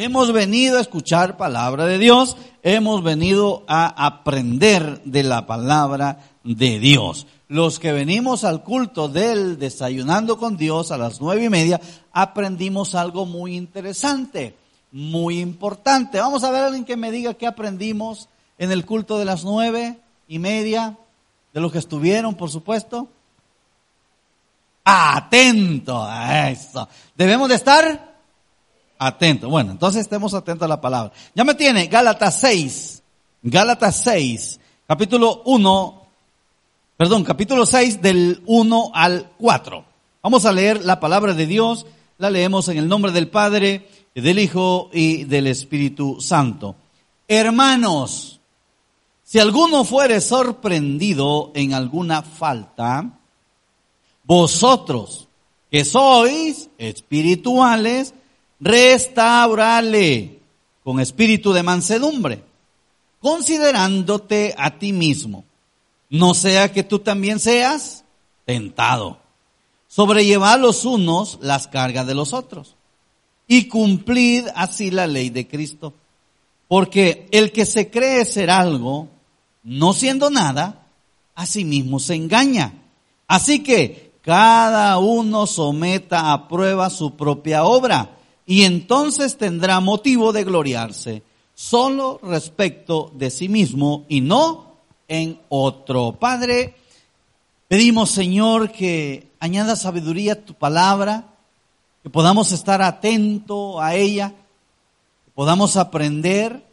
Hemos venido a escuchar palabra de Dios, hemos venido a aprender de la palabra de Dios. Los que venimos al culto del desayunando con Dios a las nueve y media, aprendimos algo muy interesante, muy importante. Vamos a ver a alguien que me diga qué aprendimos en el culto de las nueve y media, de los que estuvieron, por supuesto. Atento a eso. Debemos de estar atentos. Bueno, entonces estemos atentos a la palabra. Ya me tiene Gálatas 6. Gálatas 6, capítulo 1, perdón, capítulo 6 del 1 al 4. Vamos a leer la palabra de Dios. La leemos en el nombre del Padre, del Hijo y del Espíritu Santo. Hermanos, si alguno fuere sorprendido en alguna falta, vosotros que sois espirituales, restaurale con espíritu de mansedumbre, considerándote a ti mismo, no sea que tú también seas tentado. Sobrellevad los unos las cargas de los otros y cumplid así la ley de Cristo. Porque el que se cree ser algo, no siendo nada, a sí mismo se engaña. Así que cada uno someta a prueba su propia obra y entonces tendrá motivo de gloriarse solo respecto de sí mismo y no en otro. Padre, pedimos Señor que añada sabiduría a tu palabra, que podamos estar atentos a ella, que podamos aprender,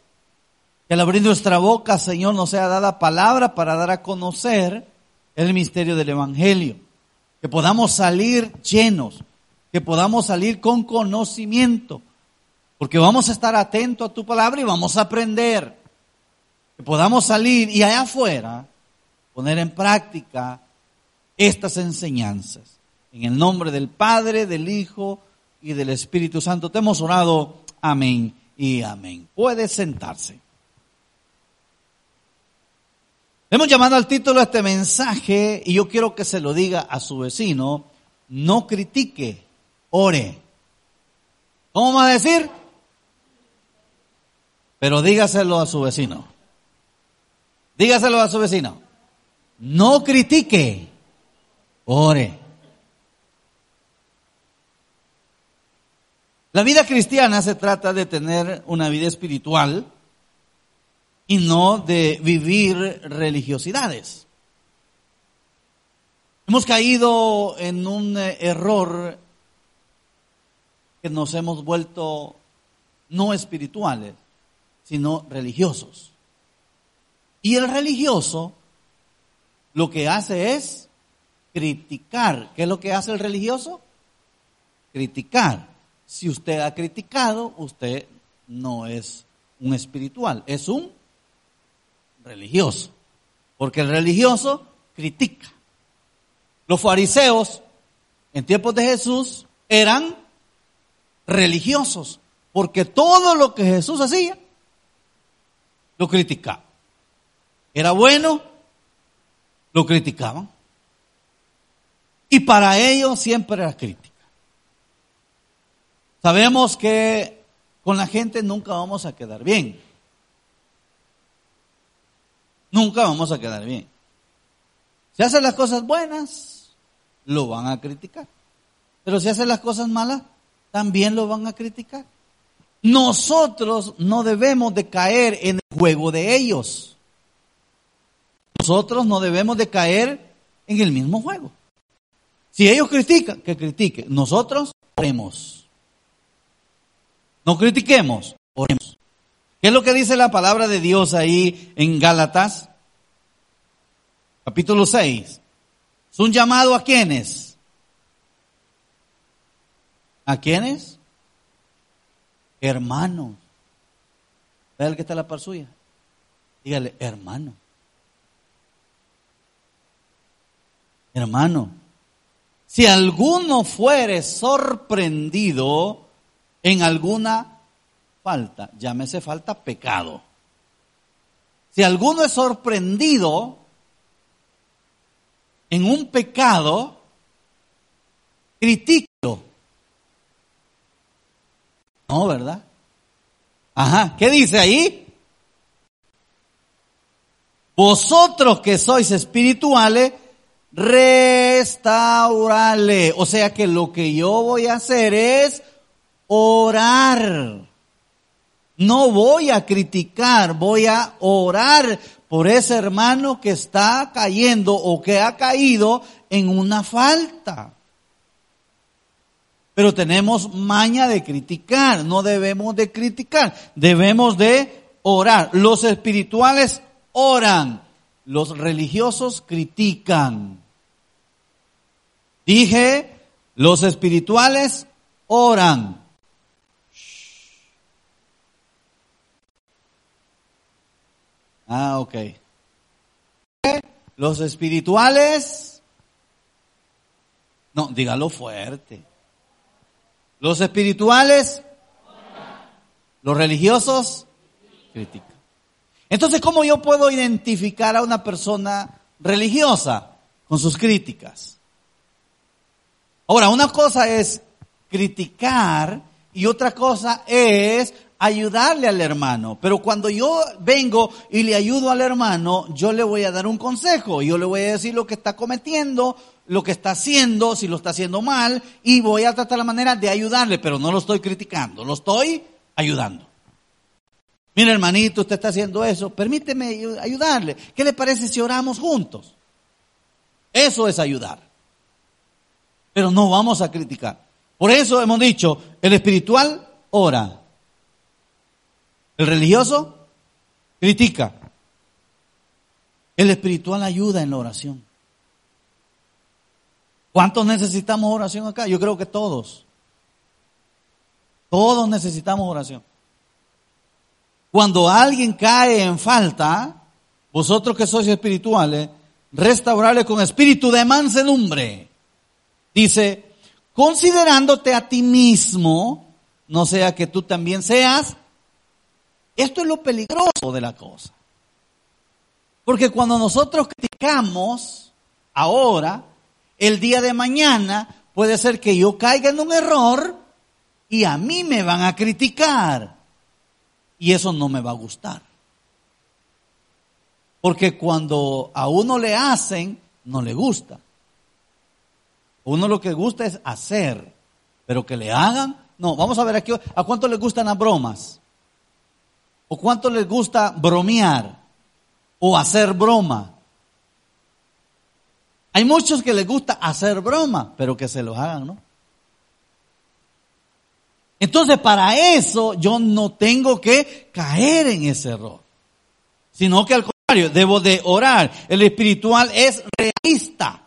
que al abrir nuestra boca, Señor, nos sea dada palabra para dar a conocer el misterio del Evangelio que podamos salir llenos, que podamos salir con conocimiento, porque vamos a estar atentos a tu palabra y vamos a aprender, que podamos salir y allá afuera poner en práctica estas enseñanzas. En el nombre del Padre, del Hijo y del Espíritu Santo te hemos orado. Amén y amén. Puede sentarse. Hemos llamado al título este mensaje y yo quiero que se lo diga a su vecino, no critique, ore. ¿Cómo va a decir? Pero dígaselo a su vecino. Dígaselo a su vecino. No critique, ore. La vida cristiana se trata de tener una vida espiritual y no de vivir religiosidades. Hemos caído en un eh, error nos hemos vuelto no espirituales, sino religiosos. Y el religioso lo que hace es criticar. ¿Qué es lo que hace el religioso? Criticar. Si usted ha criticado, usted no es un espiritual, es un religioso. Porque el religioso critica. Los fariseos en tiempos de Jesús eran religiosos. Porque todo lo que Jesús hacía, lo criticaban. Era bueno, lo criticaban. Y para ellos siempre era crítica. Sabemos que con la gente nunca vamos a quedar bien nunca vamos a quedar bien. Si hacen las cosas buenas, lo van a criticar. Pero si hacen las cosas malas, también lo van a criticar. Nosotros no debemos de caer en el juego de ellos. Nosotros no debemos de caer en el mismo juego. Si ellos critican, que critiquen. Nosotros oremos. No critiquemos, oremos. ¿Qué es lo que dice la palabra de Dios ahí en Gálatas? Capítulo 6. Es un llamado a quiénes? ¿A quiénes? Hermanos. Ve el que está la par suya. Dígale, hermano. Hermano. Si alguno fuere sorprendido en alguna falta, llámese falta pecado. Si alguno es sorprendido en un pecado, critíquelo. No, ¿verdad? Ajá, ¿qué dice ahí? Vosotros que sois espirituales, restaurale. O sea que lo que yo voy a hacer es orar. No voy a criticar, voy a orar por ese hermano que está cayendo o que ha caído en una falta. Pero tenemos maña de criticar, no debemos de criticar, debemos de orar. Los espirituales oran, los religiosos critican. Dije, los espirituales oran. Ah, ok. Los espirituales, no, dígalo fuerte. Los espirituales, los religiosos, critican. Entonces, ¿cómo yo puedo identificar a una persona religiosa con sus críticas? Ahora, una cosa es criticar y otra cosa es ayudarle al hermano. Pero cuando yo vengo y le ayudo al hermano, yo le voy a dar un consejo. Yo le voy a decir lo que está cometiendo, lo que está haciendo, si lo está haciendo mal, y voy a tratar la manera de ayudarle, pero no lo estoy criticando, lo estoy ayudando. Mira, hermanito, usted está haciendo eso, permíteme ayudarle. ¿Qué le parece si oramos juntos? Eso es ayudar. Pero no vamos a criticar. Por eso hemos dicho, el espiritual ora, el religioso critica. El espiritual ayuda en la oración. ¿Cuántos necesitamos oración acá? Yo creo que todos. Todos necesitamos oración. Cuando alguien cae en falta, vosotros que sois espirituales, restaurarle con espíritu de mansedumbre. Dice, considerándote a ti mismo, no sea que tú también seas esto es lo peligroso de la cosa. Porque cuando nosotros criticamos ahora, el día de mañana puede ser que yo caiga en un error y a mí me van a criticar. Y eso no me va a gustar. Porque cuando a uno le hacen, no le gusta. Uno lo que gusta es hacer, pero que le hagan, no. Vamos a ver aquí, ¿a cuánto le gustan las bromas? ¿O cuánto les gusta bromear o hacer broma? Hay muchos que les gusta hacer broma, pero que se lo hagan, ¿no? Entonces, para eso yo no tengo que caer en ese error, sino que al contrario, debo de orar. El espiritual es realista.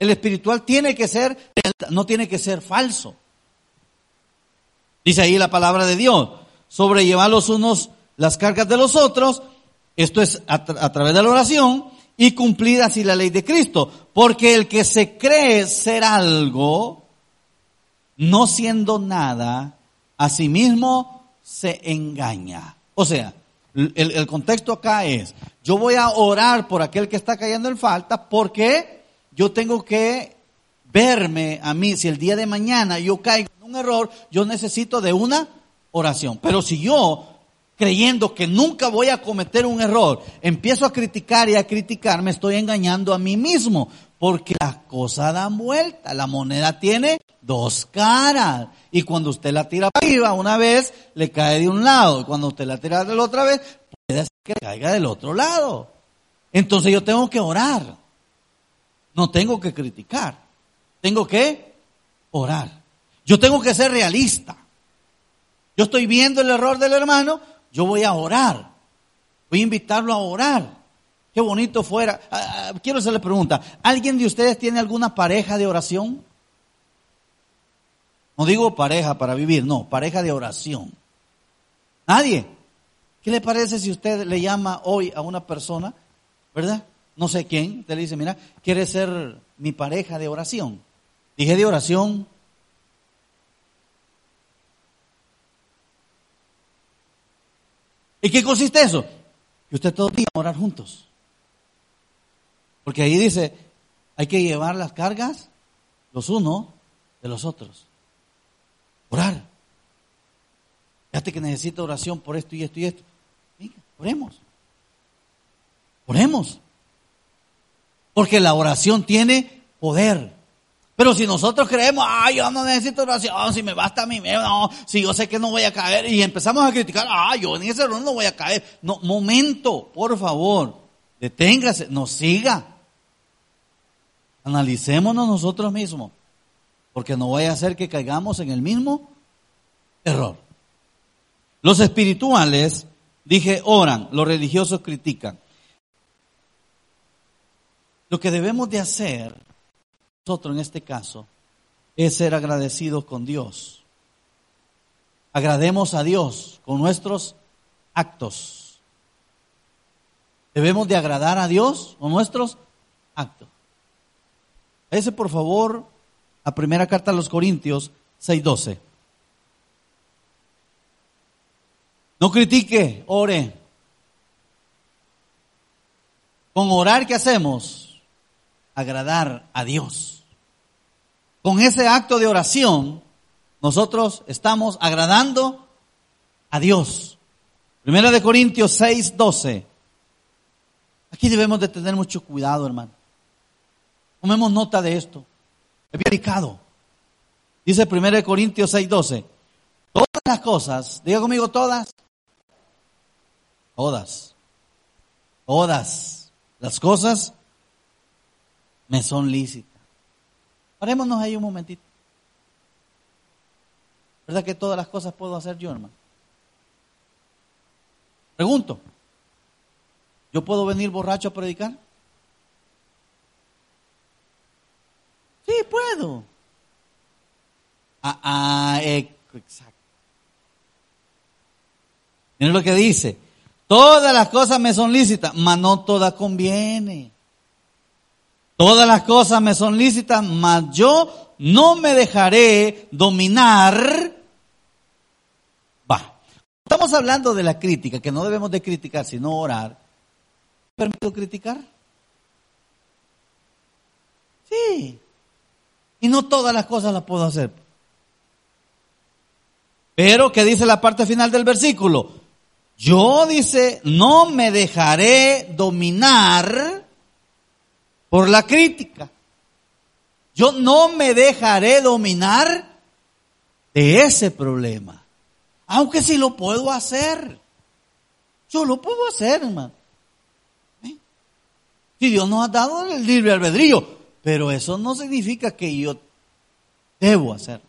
El espiritual tiene que ser, no tiene que ser falso. Dice ahí la palabra de Dios sobrellevar los unos las cargas de los otros, esto es a, través de la oración, y cumplir así la ley de Cristo. Porque el que se cree ser algo, no siendo nada, a sí mismo se engaña. O sea, el, el, contexto acá es, yo voy a orar por aquel que está cayendo en falta porque yo tengo que verme a mí, si el día de mañana yo caigo en un error, yo necesito de una oración. Pero si yo, creyendo que nunca voy a cometer un error, empiezo a criticar y a criticar, me estoy engañando a mí mismo. Porque las cosas dan vuelta, la moneda tiene dos caras. Y cuando usted la tira para arriba una vez, le cae de un lado. Y cuando usted la tira de la otra vez, puede ser que caiga del otro lado. Entonces yo tengo que orar. No tengo que criticar. Tengo que orar. Yo tengo que ser realista. Yo estoy viendo el error del hermano, yo voy a orar. Voy a invitarlo a orar. Qué bonito fuera. Ah, ah, quiero hacerle pregunta. ¿Alguien de ustedes tiene alguna pareja de oración? No digo pareja para vivir, no, pareja de oración. Nadie. ¿Qué le parece si usted le llama hoy a una persona, verdad? No sé quién, usted le dice, mira, quiere ser mi pareja de oración. Dije de oración ¿Y qué consiste eso? Que usted todo el día orar juntos. Porque ahí dice, hay que llevar las cargas los unos de los otros. Orar. Fíjate que necesito oración por esto y esto y esto. Venga, oremos. Oremos. Porque la oración tiene poder. Pero si nosotros creemos, ah, yo no necesito oración, si me basta a mí, no, si yo sé que no voy a caer, y empezamos a criticar, ah, yo en ese error no voy a caer. No, momento, por favor, deténgase, nos siga. Analicémonos nosotros mismos, porque no vaya a ser que caigamos en el mismo error. Los espirituales, dije, oran, los religiosos critican. Lo que debemos de hacer nosotros en este caso es ser agradecidos con Dios. Agrademos a Dios con nuestros actos. Debemos de agradar a Dios con nuestros actos. Ese por favor a primera carta a los Corintios 6:12. No critique, ore. Con orar, ¿qué hacemos? Agradar a Dios. Con ese acto de oración, nosotros estamos agradando a Dios. Primera de Corintios 6, 12. Aquí debemos de tener mucho cuidado, hermano. Tomemos nota de esto. Es bien delicado. Dice Primera de Corintios 6, 12. Todas las cosas, diga conmigo todas. Todas. Todas las cosas me son lícitas. Parémonos ahí un momentito. ¿Verdad que todas las cosas puedo hacer yo, hermano? Pregunto. ¿Yo puedo venir borracho a predicar? Sí, puedo. Ah, ah exacto. Miren lo que dice. Todas las cosas me son lícitas, mas no todas conviene. Todas las cosas me son lícitas, mas yo no me dejaré dominar. Va. Estamos hablando de la crítica, que no debemos de criticar, sino orar. ¿Permito criticar? Sí. Y no todas las cosas las puedo hacer. Pero, ¿qué dice la parte final del versículo? Yo, dice, no me dejaré dominar por la crítica. Yo no me dejaré dominar de ese problema. Aunque si lo puedo hacer. Yo lo puedo hacer, hermano. ¿Eh? Si Dios nos ha dado el libre albedrío. Pero eso no significa que yo debo hacer.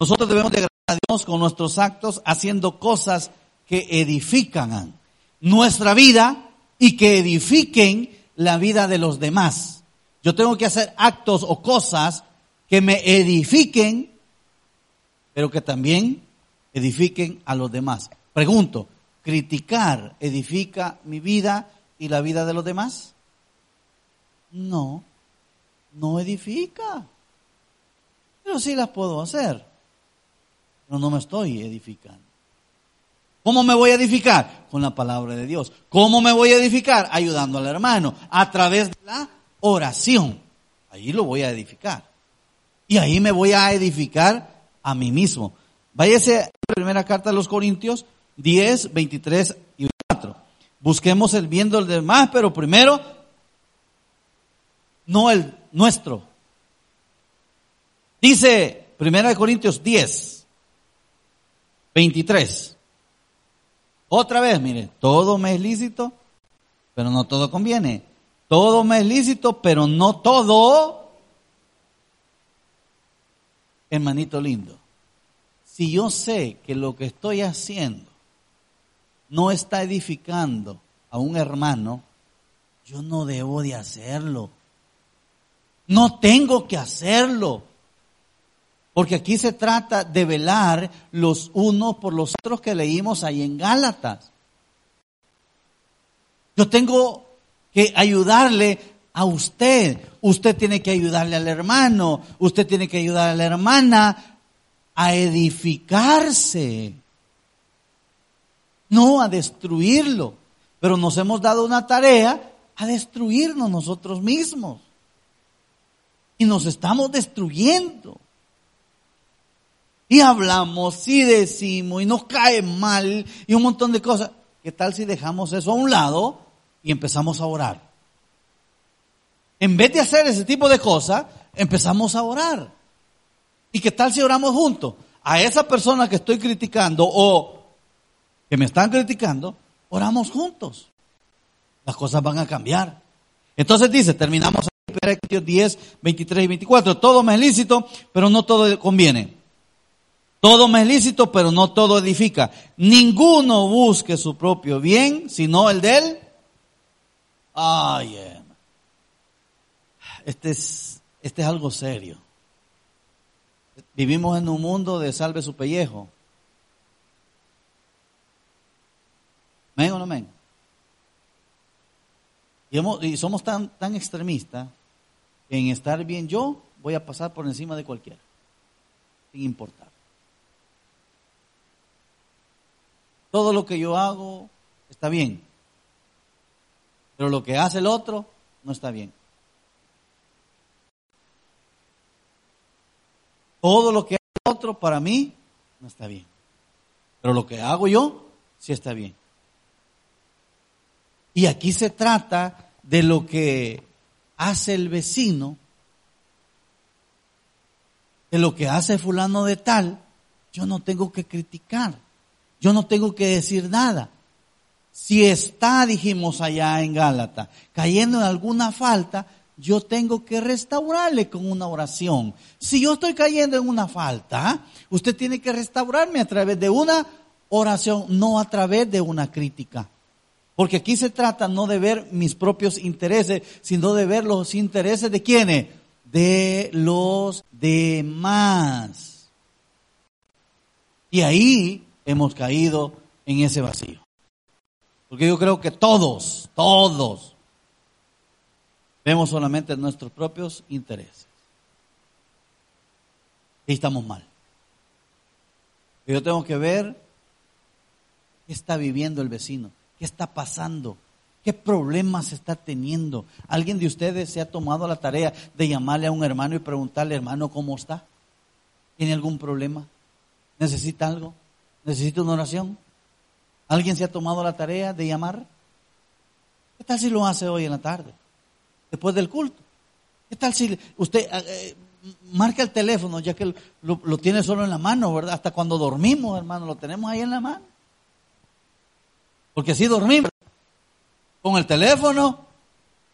Nosotros debemos de agradar a Dios con nuestros actos haciendo cosas que edifican nuestra vida y que edifiquen la vida de los demás. Yo tengo que hacer actos o cosas que me edifiquen, pero que también edifiquen a los demás. Pregunto, ¿criticar edifica mi vida y la vida de los demás? No, no edifica. Pero sí las puedo hacer, pero no me estoy edificando. ¿Cómo me voy a edificar? Con la palabra de Dios. ¿Cómo me voy a edificar? Ayudando al hermano. A través de la oración. Ahí lo voy a edificar. Y ahí me voy a edificar a mí mismo. Váyase a la primera carta de los Corintios 10, 23 y 4. Busquemos el bien del demás, pero primero, no el nuestro. Dice primera de Corintios 10, 23. Otra vez, mire, todo me es lícito, pero no todo conviene. Todo me es lícito, pero no todo. Hermanito lindo, si yo sé que lo que estoy haciendo no está edificando a un hermano, yo no debo de hacerlo. No tengo que hacerlo. Porque aquí se trata de velar los unos por los otros que leímos ahí en Gálatas. Yo tengo que ayudarle a usted. Usted tiene que ayudarle al hermano. Usted tiene que ayudar a la hermana a edificarse. No a destruirlo. Pero nos hemos dado una tarea a destruirnos nosotros mismos. Y nos estamos destruyendo. Y hablamos y decimos y nos cae mal y un montón de cosas. ¿Qué tal si dejamos eso a un lado y empezamos a orar? En vez de hacer ese tipo de cosas, empezamos a orar. ¿Y qué tal si oramos juntos? A esa persona que estoy criticando o que me están criticando, oramos juntos. Las cosas van a cambiar. Entonces dice, terminamos 10, 23 y 24. Todo me es lícito, pero no todo conviene. Todo me es lícito, pero no todo edifica. Ninguno busque su propio bien, sino el de él. Ay, este es, este es algo serio. Vivimos en un mundo de salve su pellejo. ¿Men o no men? Y, somos tan, tan extremistas que en estar bien yo voy a pasar por encima de cualquiera, sin importar. Todo lo que yo hago está bien, pero lo que hace el otro no está bien. Todo lo que hace el otro para mí no está bien, pero lo que hago yo sí está bien. Y aquí se trata de lo que hace el vecino, de lo que hace fulano de tal, yo no tengo que criticar, yo no tengo que decir nada. Si está, dijimos allá en Gálata, cayendo en alguna falta, yo tengo que restaurarle con una oración. Si yo estoy cayendo en una falta, usted tiene que restaurarme a través de una oración, no a través de una crítica. Porque aquí se trata no de ver mis propios intereses, sino de ver los intereses de quiénes? De los demás. Y ahí hemos caído en ese vacío. Porque yo creo que todos, todos, vemos solamente nuestros propios intereses. Y estamos mal. Yo tengo que ver qué está viviendo el vecino. ¿Qué está pasando? ¿Qué problemas está teniendo? ¿Alguien de ustedes se ha tomado la tarea de llamarle a un hermano y preguntarle, hermano, ¿cómo está? ¿Tiene algún problema? ¿Necesita algo? ¿Necesita una oración? ¿Alguien se ha tomado la tarea de llamar? ¿Qué tal si lo hace hoy en la tarde? Después del culto. ¿Qué tal si usted eh, eh, marca el teléfono, ya que lo, tiene solo en la mano, ¿verdad? Hasta cuando dormimos, hermano, lo tenemos ahí en la mano. Porque si dormimos con el teléfono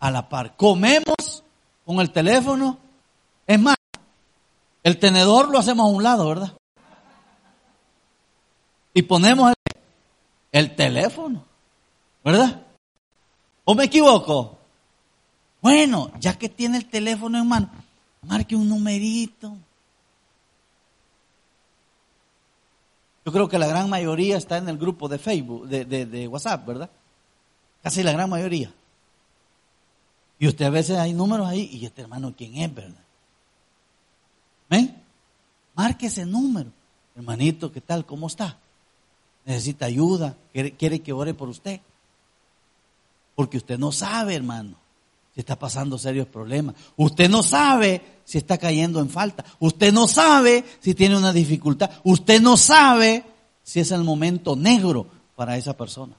a la par. Comemos con el teléfono. Es más, el tenedor lo hacemos a un lado, ¿verdad? Y ponemos el, el teléfono, ¿verdad? ¿O me equivoco? Bueno, ya que tiene el teléfono en mano, marque un numerito. Yo creo que la gran mayoría está en el grupo de Facebook, de, WhatsApp, ¿verdad? Casi la gran mayoría. Y usted a veces hay números ahí, y este hermano, ¿quién es, verdad? ¿Ven? Marque ese número. Hermanito, ¿qué tal? ¿Cómo está? Necesita ayuda, quiere, que ore por usted. Porque usted no sabe, hermano si está pasando serios problemas. Usted no sabe si está cayendo en falta. Usted no sabe si tiene una dificultad. Usted no sabe si es el momento negro para esa persona.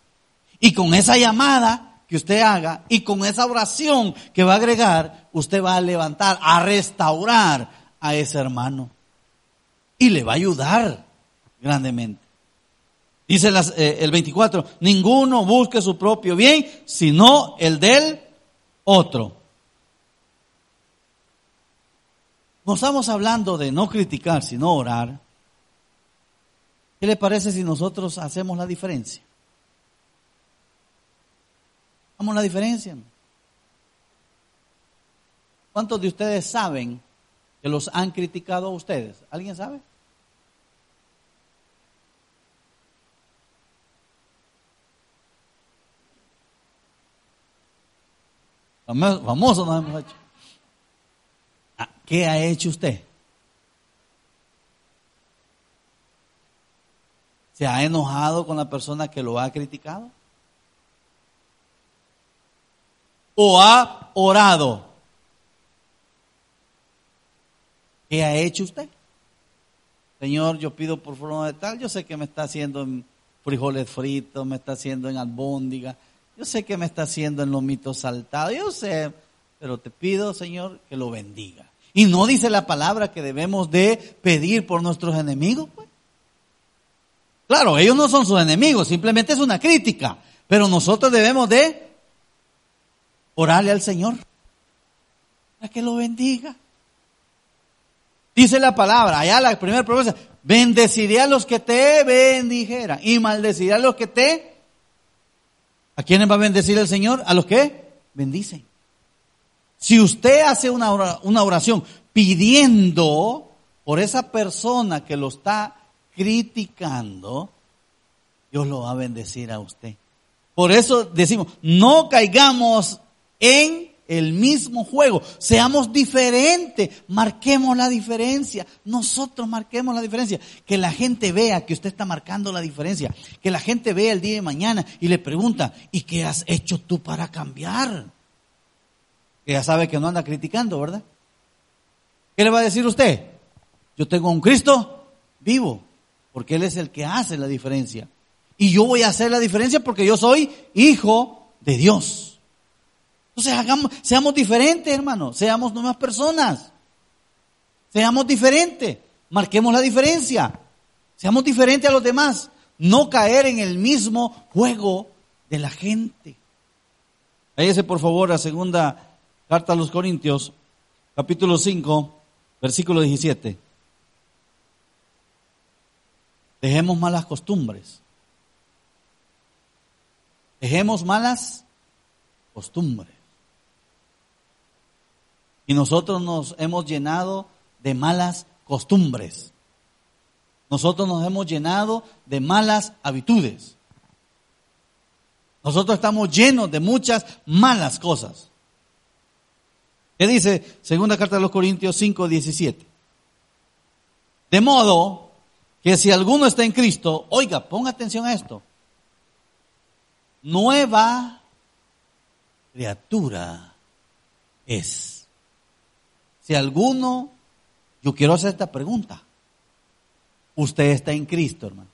Y con esa llamada que usted haga y con esa oración que va a agregar, usted va a levantar, a restaurar a ese hermano. Y le va a ayudar grandemente. Dice eh, el 24, ninguno busque su propio bien, sino el del otro. No estamos hablando de no criticar, sino orar. ¿Qué le parece si nosotros hacemos la diferencia? ¿Hacemos la diferencia? ¿Cuántos de ustedes saben que los han criticado a ustedes? ¿Alguien sabe? Famoso nos hemos hecho. Ah, ¿Qué ha hecho usted? ¿Se ha enojado con la persona que lo ha criticado? ¿O ha orado? ¿Qué ha hecho usted? Señor, yo pido por forma de tal, yo sé que me está haciendo en frijoles fritos, me está haciendo en albóndiga, yo sé que me está haciendo en lomitos saltados, yo sé, pero te pido, Señor, que lo bendiga. Y no dice la palabra que debemos de pedir por nuestros enemigos, pues. Claro, ellos no son sus enemigos, simplemente es una crítica, pero nosotros debemos de orarle al Señor para que lo bendiga. Dice la palabra, allá la primera promesa, bendeciré a los que te bendijeran y maldeciré a los que te... ¿A quiénes va a bendecir el Señor? A los que bendicen. Si usted hace una oración pidiendo por esa persona que lo está criticando, Dios lo va a bendecir a usted. Por eso decimos, no caigamos en el mismo juego. Seamos diferentes, marquemos la diferencia. Nosotros marquemos la diferencia. Que la gente vea que usted está marcando la diferencia. Que la gente vea el día de mañana y le pregunta, ¿y qué has hecho tú para cambiar? Que ya sabe que no anda criticando, ¿verdad? ¿Qué le va a decir usted? Yo tengo un Cristo vivo, porque Él es el que hace la diferencia. Y yo voy a hacer la diferencia porque yo soy hijo de Dios. Entonces hagamos, seamos diferentes, hermano. Seamos nuevas personas. Seamos diferentes. Marquemos la diferencia. Seamos diferentes a los demás. No caer en el mismo juego de la gente. Váyase por favor a segunda carta a los Corintios, capítulo 5, versículo 17. Dejemos malas costumbres. Dejemos malas costumbres. Y nosotros nos hemos llenado de malas costumbres. Nosotros nos hemos llenado de malas habitudes. Nosotros estamos llenos de muchas malas cosas. ¿Qué dice segunda carta de los Corintios 5, 17? De modo que si alguno está en Cristo, oiga, ponga atención a esto. Nueva criatura es. Si alguno, yo quiero hacer esta pregunta. Usted está en Cristo, hermano.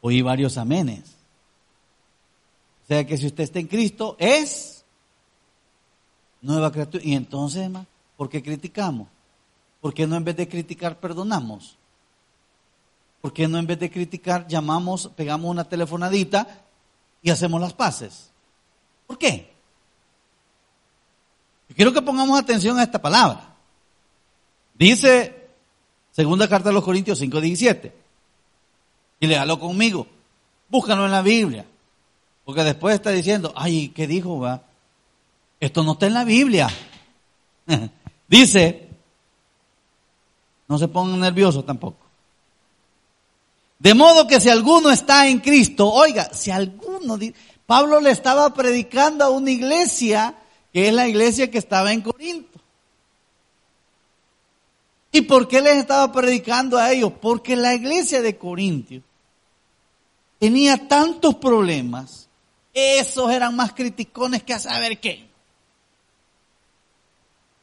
Oí varios amenes. O sea que si usted está en Cristo, es nueva criatura. Y entonces, hermano, ¿por qué criticamos? ¿Por qué no en vez de criticar perdonamos? ¿Por qué no en vez de criticar llamamos, pegamos una telefonadita y hacemos las paces? ¿Por qué? Quiero que pongamos atención a esta palabra. Dice, segunda carta de los Corintios 5, 17. Y léalo conmigo. Búscalo en la Biblia. Porque después está diciendo, ay, ¿qué dijo? Va? Esto no está en la Biblia. Dice, no se pongan nerviosos tampoco. De modo que si alguno está en Cristo, oiga, si alguno, Pablo le estaba predicando a una iglesia que es la iglesia que estaba en Corinto. ¿Y por qué les estaba predicando a ellos? Porque la iglesia de Corinto tenía tantos problemas, esos eran más criticones que a saber qué.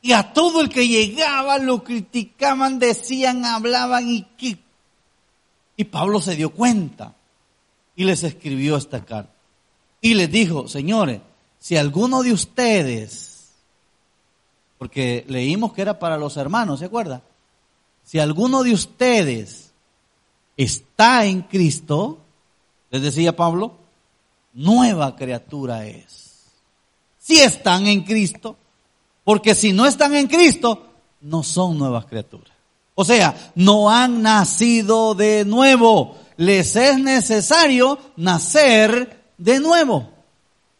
Y a todo el que llegaba lo criticaban, decían, hablaban y qué. Y Pablo se dio cuenta y les escribió esta carta. Y les dijo, señores, si alguno de ustedes, porque leímos que era para los hermanos, ¿se acuerda? Si alguno de ustedes está en Cristo, les decía Pablo, nueva criatura es. Si están en Cristo, porque si no están en Cristo, no son nuevas criaturas. O sea, no han nacido de nuevo. Les es necesario nacer de nuevo.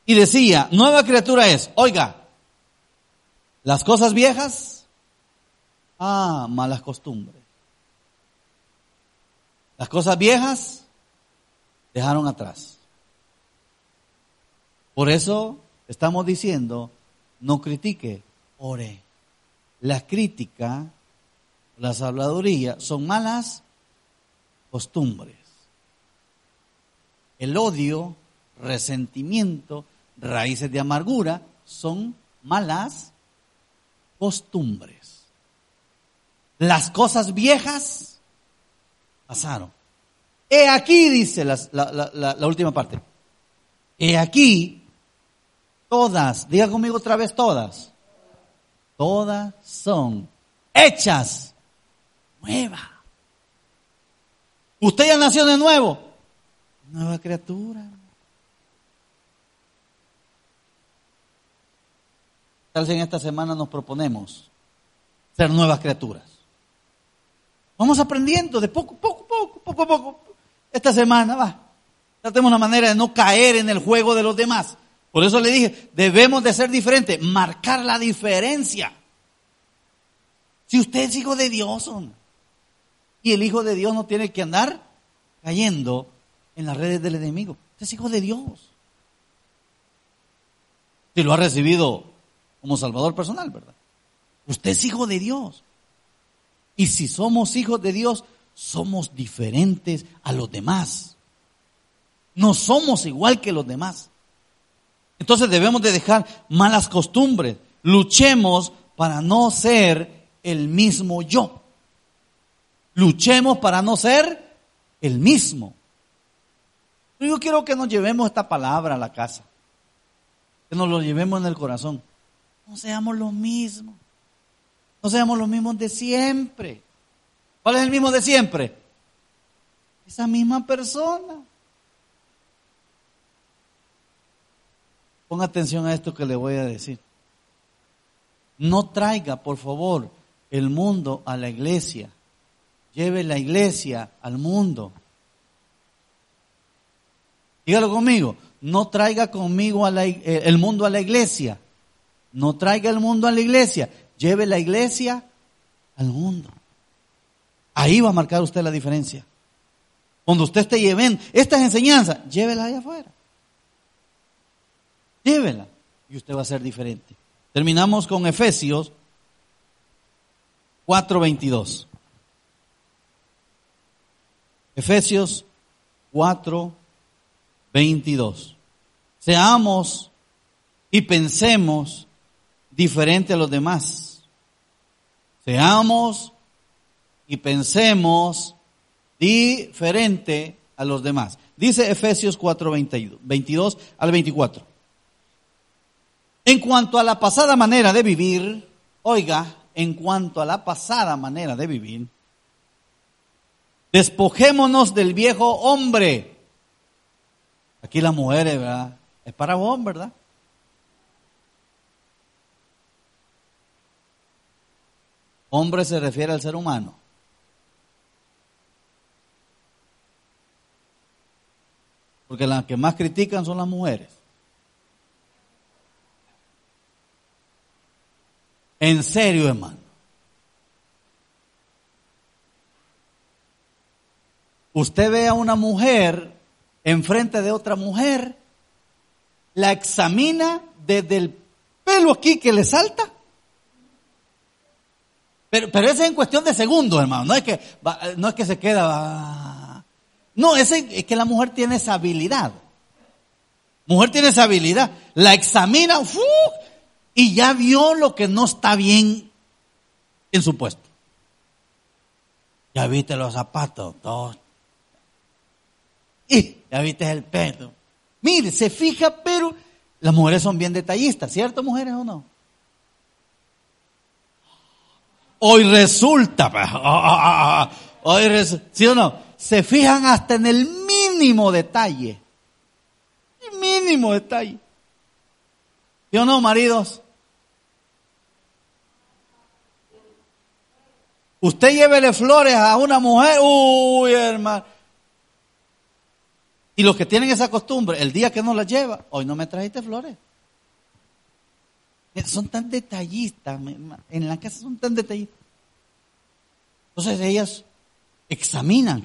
Y decía, nueva criatura es, oiga, las cosas viejas, ah, malas costumbres. Las cosas viejas dejaron atrás. Por eso estamos diciendo, no critique, ore. La crítica, las habladurías son malas costumbres. El odio, resentimiento, raíces de amargura son malas costumbres. las cosas viejas pasaron. He aquí, dice la, última parte. He aquí, todas, diga conmigo otra vez todas. Todas son hechas nuevas. Usted ya nació de nuevo. Nueva criatura. Tal vez en esta semana nos proponemos ser nuevas criaturas. Vamos aprendiendo de poco, poco, poco, poco, poco. Esta semana va. Tratemos una manera de no caer en el juego de los demás. Por eso le dije, debemos de ser diferentes, marcar la diferencia. Si usted es hijo de Dios, y el hijo de Dios no tiene que andar cayendo en las redes del enemigo. Usted es hijo de Dios. Si lo ha recibido como Salvador personal, ¿verdad? Usted es hijo de Dios. Y si somos hijos de Dios, somos diferentes a los demás. No somos igual que los demás. Entonces debemos de dejar malas costumbres. Luchemos para no ser el mismo yo. Luchemos para no ser el mismo. Yo quiero que nos llevemos esta palabra a la casa. Que nos lo llevemos en el corazón. No seamos los mismos. No seamos los mismos de siempre. ¿Cuál es el mismo de siempre? Esa misma persona. Ponga atención a esto que le voy a decir. No traiga, por favor, el mundo a la iglesia. Lleve la iglesia al mundo. Dígalo conmigo. No traiga conmigo eh, el mundo a la iglesia. No traiga el mundo a la iglesia. Lleve la iglesia al mundo. Ahí va a marcar usted la diferencia. Cuando usted esté llevando estas enseñanzas, llévela allá afuera. Llévela. Y usted va a ser diferente. Terminamos con Efesios 4:22. Efesios 4:22. Seamos y pensemos diferente a los demás. Seamos y pensemos diferente a los demás. Dice Efesios 4, 22 al 24. En cuanto a la pasada manera de vivir, oiga, en cuanto a la pasada manera de vivir, despojémonos del viejo hombre. Aquí las mujeres, ¿verdad? Es para vos, ¿verdad? Hombre se refiere al ser humano. Porque las que más critican son las mujeres. En serio, hermano. Usted ve a una mujer enfrente de otra mujer, la examina desde el pelo aquí que le salta pero, pero eso es en cuestión de segundos, hermano. No es que, no es que se queda. No, es, es que la mujer tiene esa habilidad. Mujer tiene esa habilidad. La examina y ya vio lo que no está bien en su puesto. Ya viste los zapatos, todos. Y ya viste el pelo. Mire, se fija, pero las mujeres son bien detallistas, ¿cierto, mujeres o no? Hoy resulta, pues, ah, ah, ah, hoy resulta, ¿sí o no? Se fijan hasta en el mínimo detalle. El mínimo detalle. ¿Sí o no, maridos? Usted llévele flores a una mujer, uy, hermano. Y los que tienen esa costumbre, el día que no la lleva, hoy no me trajiste flores. Son tan detallistas, en la casa son tan detallistas. Entonces ellas examinan,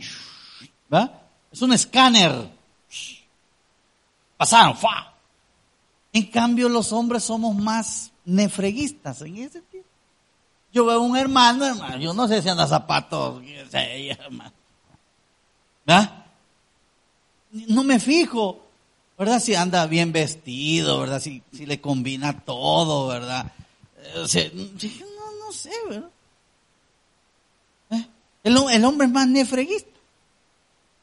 ¿va? Es un escáner. Pasaron, ¡fa! En cambio, los hombres somos más nefreguistas en ese sentido. Yo veo un hermano, hermano, yo no sé si anda zapatos, ¿verdad? No me fijo, ¿verdad? Si anda bien vestido, ¿verdad? Si, si le combina todo, ¿verdad? O sea, no, no sé, ¿verdad? El, el hombre es más nefreguista.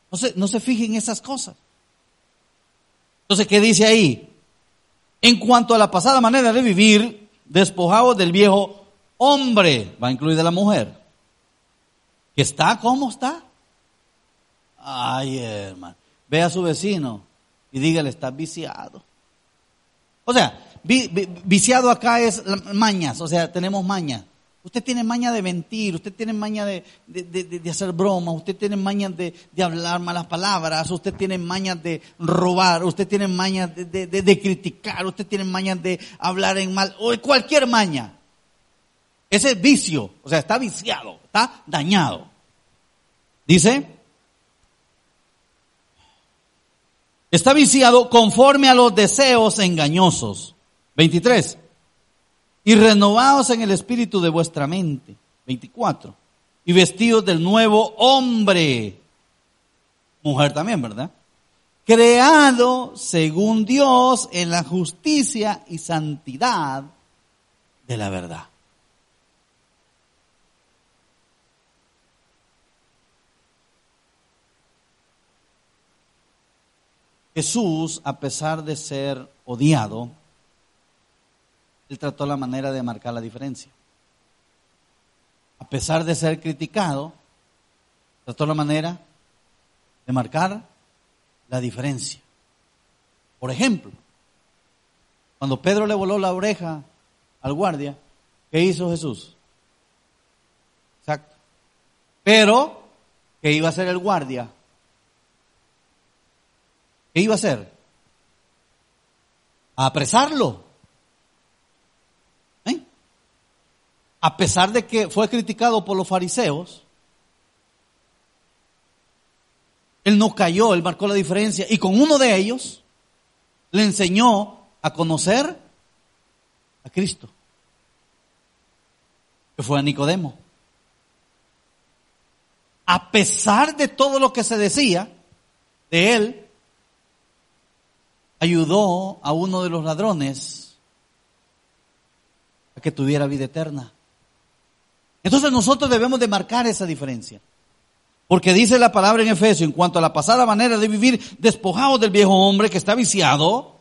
No se, no se fijen en esas cosas. Entonces, ¿qué dice ahí? En cuanto a la pasada manera de vivir, despojados del viejo hombre, va a incluir la mujer, que está como está. Ay, hermano, ve a su vecino y dígale, está viciado. O sea, viciado acá es mañas, o sea, tenemos mañas. Usted tiene maña de mentir, usted tiene maña de, hacer bromas, usted tiene maña de, hablar malas palabras, usted tiene maña de robar, usted tiene maña de, criticar, usted tiene maña de hablar en mal, o cualquier maña. Ese es vicio, o sea, está viciado, está dañado. Dice, está viciado conforme a los deseos engañosos. 23 y renovados en el espíritu de vuestra mente. 24. Y vestidos del nuevo hombre. Mujer también, ¿verdad? Creado según Dios en la justicia y santidad de la verdad. Jesús, a pesar de ser odiado, él trató la manera de marcar la diferencia. A pesar de ser criticado, trató la manera de marcar la diferencia. Por ejemplo, cuando Pedro le voló la oreja al guardia, ¿qué hizo Jesús? Exacto. Pero, ¿qué iba a hacer el guardia? ¿Qué iba a hacer? A apresarlo. a pesar de que fue criticado por los fariseos, él no cayó, él marcó la diferencia y con uno de ellos le enseñó a conocer a Cristo, que fue a Nicodemo. A pesar de todo lo que se decía de él, ayudó a uno de los ladrones a que tuviera vida eterna. Entonces nosotros debemos de marcar esa diferencia. Porque dice la palabra en Efesios, en cuanto a la pasada manera de vivir, despojados del viejo hombre que está viciado,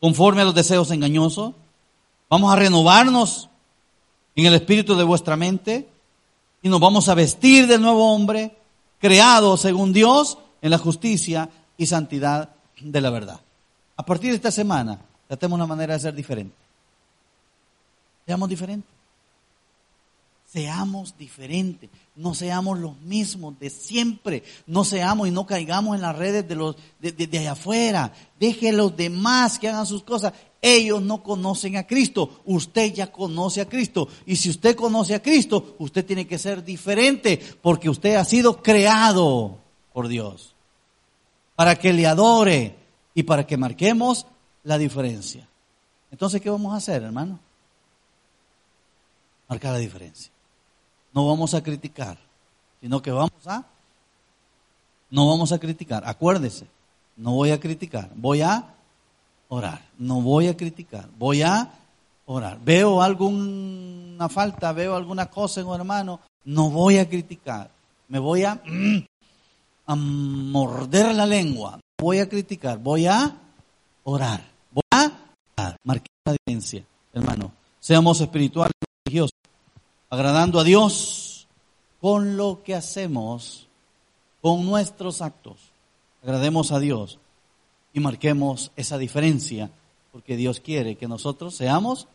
conforme a los deseos engañosos, vamos a renovarnos en el espíritu de vuestra mente y nos vamos a vestir del nuevo hombre, creado según Dios en la justicia y santidad de la verdad. A partir de esta semana, tratemos una manera de ser diferente. Seamos diferentes. Seamos diferentes, no seamos los mismos de siempre, no seamos y no caigamos en las redes de los de, allá afuera. Deje a los demás que hagan sus cosas. Ellos no conocen a Cristo, usted ya conoce a Cristo. Y si usted conoce a Cristo, usted tiene que ser diferente porque usted ha sido creado por Dios para que le adore y para que marquemos la diferencia. Entonces, ¿qué vamos a hacer, hermano? Marcar la diferencia no vamos a criticar, sino que vamos a, no vamos a criticar. Acuérdese, no voy a criticar, voy a orar. No voy a criticar, voy a orar. Veo alguna falta, veo alguna cosa en un hermano, no voy a criticar. Me voy a, a morder la lengua. Voy a criticar, voy a orar. Voy a orar. Marqué la diferencia, hermano. Seamos espirituales y religiosos agradando a Dios con lo que hacemos, con nuestros actos. Agrademos a Dios y marquemos esa diferencia, porque Dios quiere que nosotros seamos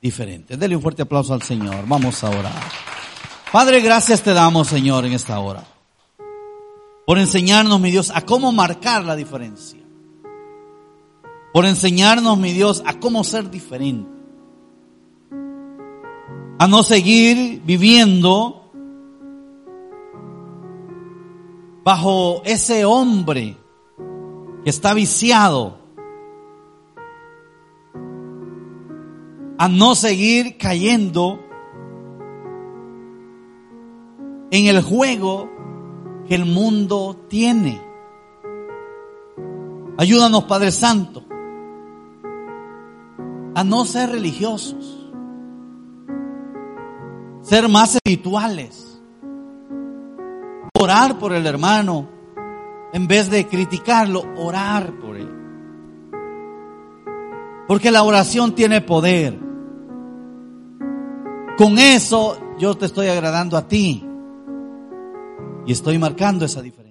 diferentes. Dele un fuerte aplauso al Señor. Vamos a orar. Padre, gracias te damos, Señor, en esta hora. Por enseñarnos, mi Dios, a cómo marcar la diferencia. Por enseñarnos, mi Dios, a cómo ser diferente a no seguir viviendo bajo ese hombre que está viciado, a no seguir cayendo en el juego que el mundo tiene. Ayúdanos, Padre Santo, a no ser religiosos ser más espirituales, orar por el hermano. En vez de criticarlo, orar por él. Porque la oración tiene poder. Con eso yo te estoy agradando a ti. Y estoy marcando esa diferencia.